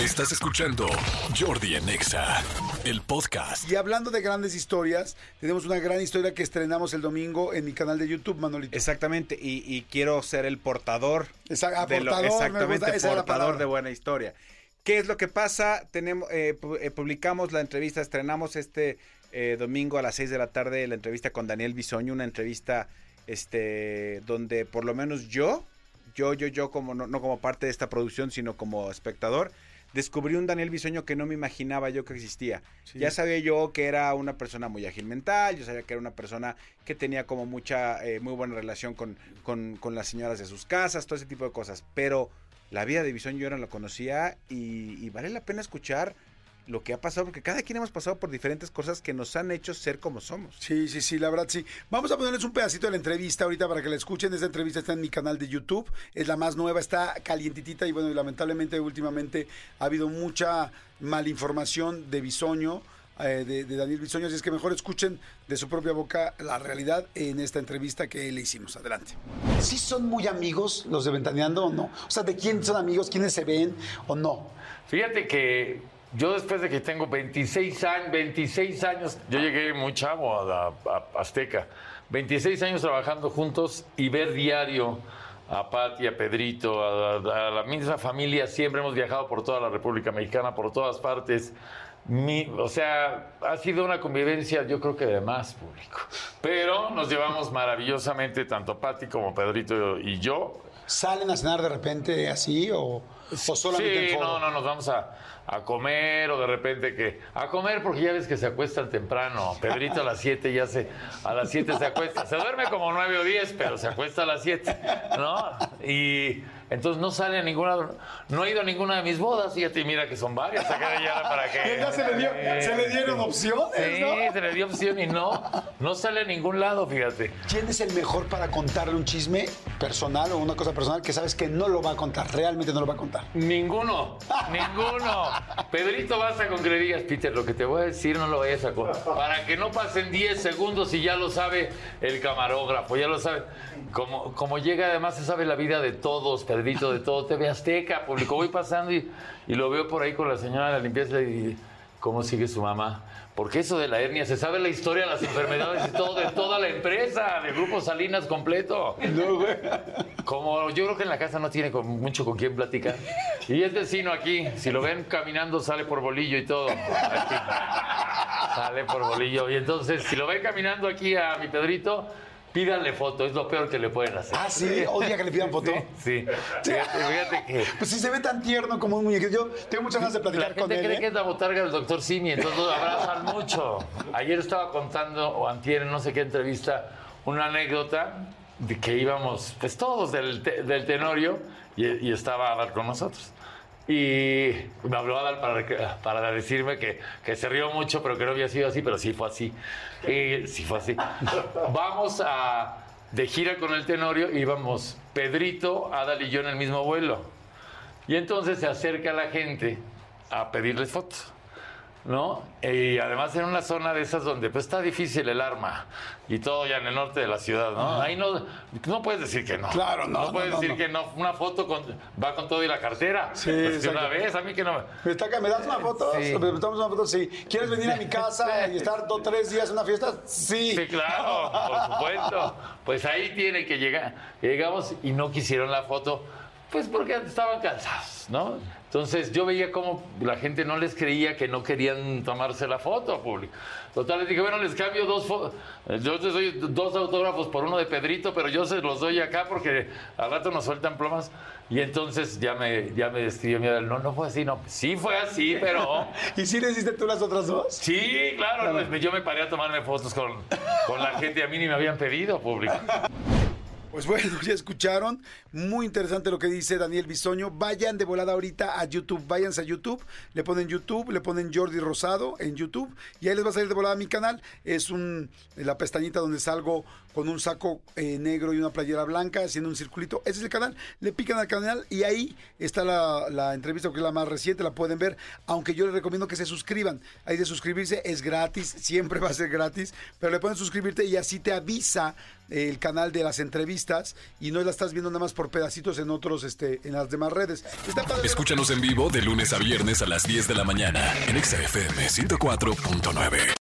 Estás escuchando Jordi en Exa, el podcast. Y hablando de grandes historias, tenemos una gran historia que estrenamos el domingo en mi canal de YouTube, Manolito. Exactamente, y, y quiero ser el portador. Esa- ah, de portador, me exactamente, gusta, esa es la portador de buena historia. ¿Qué es lo que pasa? Tenemos, eh, eh, publicamos la entrevista, estrenamos este eh, domingo a las 6 de la tarde la entrevista con Daniel Bisoño, una entrevista este, donde por lo menos yo, yo, yo, yo, como no, no como parte de esta producción, sino como espectador, descubrí un Daniel Bisoño que no me imaginaba yo que existía. Sí. Ya sabía yo que era una persona muy ágil mental, yo sabía que era una persona que tenía como mucha, eh, muy buena relación con, con, con las señoras de sus casas, todo ese tipo de cosas. Pero la vida de Bisoño yo no la conocía y, y vale la pena escuchar lo que ha pasado, porque cada quien hemos pasado por diferentes cosas que nos han hecho ser como somos. Sí, sí, sí, la verdad sí. Vamos a ponerles un pedacito de la entrevista ahorita para que la escuchen. Esta entrevista está en mi canal de YouTube. Es la más nueva, está calientitita y bueno, y lamentablemente últimamente ha habido mucha malinformación de Bisoño. eh, de, de Daniel Bisoño, así es que mejor escuchen de su propia boca la realidad en esta entrevista que le hicimos. Adelante. ¿Sí son muy amigos los de Ventaneando o no? O sea, ¿de quién son amigos? ¿Quiénes se ven o no? Fíjate que yo después de que tengo 26 años, 26 años, yo llegué muy chavo a, Azteca, 26 años trabajando juntos y ver diario a Pati, a Pedrito, a, la misma familia, siempre hemos viajado por toda la República Mexicana, por todas partes. O sea, ha sido una convivencia, yo creo que de más público. Pero nos llevamos maravillosamente, tanto Pati como Pedrito y yo, ¿Salen a cenar de repente así o, o solamente sí, en no, no, nos vamos a, a comer o de repente que... A comer porque ya ves que se acuestan temprano. Pedrito a las 7 ya se... A las 7 se acuesta. Se duerme como 9 o 10, pero se acuesta a las 7, ¿no? Y entonces no sale a ninguna... No ha ido a ninguna de mis bodas. Fíjate, y mira que son varias. Acá ya para que... Ya se le, dio, se le dieron opciones, Sí, ¿no? se le dio opción y no. No sale a ningún lado, fíjate. ¿Quién es el mejor para contarle un chisme personal o una cosa personal que sabes que no lo va a contar? Realmente no lo va a contar. Ninguno, ninguno. Pedrito, basta con que le digas, Peter, lo que te voy a decir no lo vayas a co- Para que no pasen 10 segundos y ya lo sabe el camarógrafo, ya lo sabe. Como, como llega, además se sabe la vida de todos, Pedrito, de todo. TV Azteca, público. Voy pasando y, y lo veo por ahí con la señora de la limpieza y ¿cómo sigue su mamá? Porque eso de la hernia, se sabe la historia, las enfermedades y todo de toda la empresa, de Grupo Salinas completo. Como yo creo que en la casa no tiene con- mucho con quién platicar. Y es vecino aquí. Si lo ven caminando, sale por bolillo y todo. Aquí. Sale por bolillo. Y entonces, si lo ven caminando aquí a mi Pedrito, pídanle foto. Es lo peor que le pueden hacer. Ah, sí, odia que le pidan foto. Sí. Fíjate, fíjate que. Pues si se ve tan tierno como un muñequito. Yo tengo muchas ganas de La platicar gente con él. cree ¿eh? que es la botarga del doctor Simi, entonces lo abrazan mucho. Ayer estaba contando, o antier en no sé qué entrevista, una anécdota de que íbamos, pues todos del, te- del Tenorio, y, y estaba Adal con nosotros. Y me habló Adal para, para decirme que, que se rió mucho, pero que no había sido así, pero sí fue así. Y sí fue así. Vamos a, de gira con el Tenorio, íbamos Pedrito, Adal y yo en el mismo vuelo. Y entonces se acerca la gente a pedirles fotos, ¿no? Y además en una zona de esas donde pues está difícil el arma y todo ya en el norte de la ciudad, ¿no? Ahí no, no puedes decir que no. Claro, no, No puedes no, decir no. que no. Una foto con, va con todo y la cartera. Sí, Pues, de una vez, a mí que no me... ¿Me, está- ¿Me das una foto? Sí. ¿Me tomamos una foto? Sí. ¿Quieres venir a mi casa y estar dos tres días en una fiesta? Sí. Sí, claro, por supuesto. Pues ahí tiene que llegar. Llegamos y no quisieron la foto, pues porque estaban cansados, ¿no? Entonces yo veía cómo la gente no les creía que no querían tomarse la foto público. Total, les dije, bueno, les cambio dos fotos. Yo les doy dos autógrafos por uno de Pedrito, pero yo se los doy acá porque al rato nos sueltan plomas. Y entonces ya me, ya me escribió mi no, no fue así, no. Sí fue así, pero... ¿Y sí le hiciste tú las otras dos? Sí, claro, pues, yo me paré a tomarme fotos con, con la gente, a mí ni me habían pedido público. Pues bueno, ya escucharon. Muy interesante lo que dice Daniel Bisoño. Vayan de volada ahorita a YouTube. Váyanse a YouTube. Le ponen YouTube, le ponen Jordi Rosado en YouTube. Y ahí les va a salir de volada mi canal. Es un la pestañita donde salgo con un saco eh, negro y una playera blanca haciendo un circulito. Ese es el canal. Le pican al canal y ahí está la, entrevista que es la más reciente, la pueden ver, aunque yo les recomiendo que se suscriban. Ahí de suscribirse es gratis, siempre va a ser gratis, pero le pueden suscribirte y así te avisa el canal de las y no la estás viendo nada más por pedacitos en otros, este, en las demás redes. Escúchanos en vivo de lunes a viernes a las 10 de la mañana en XFM 104.9.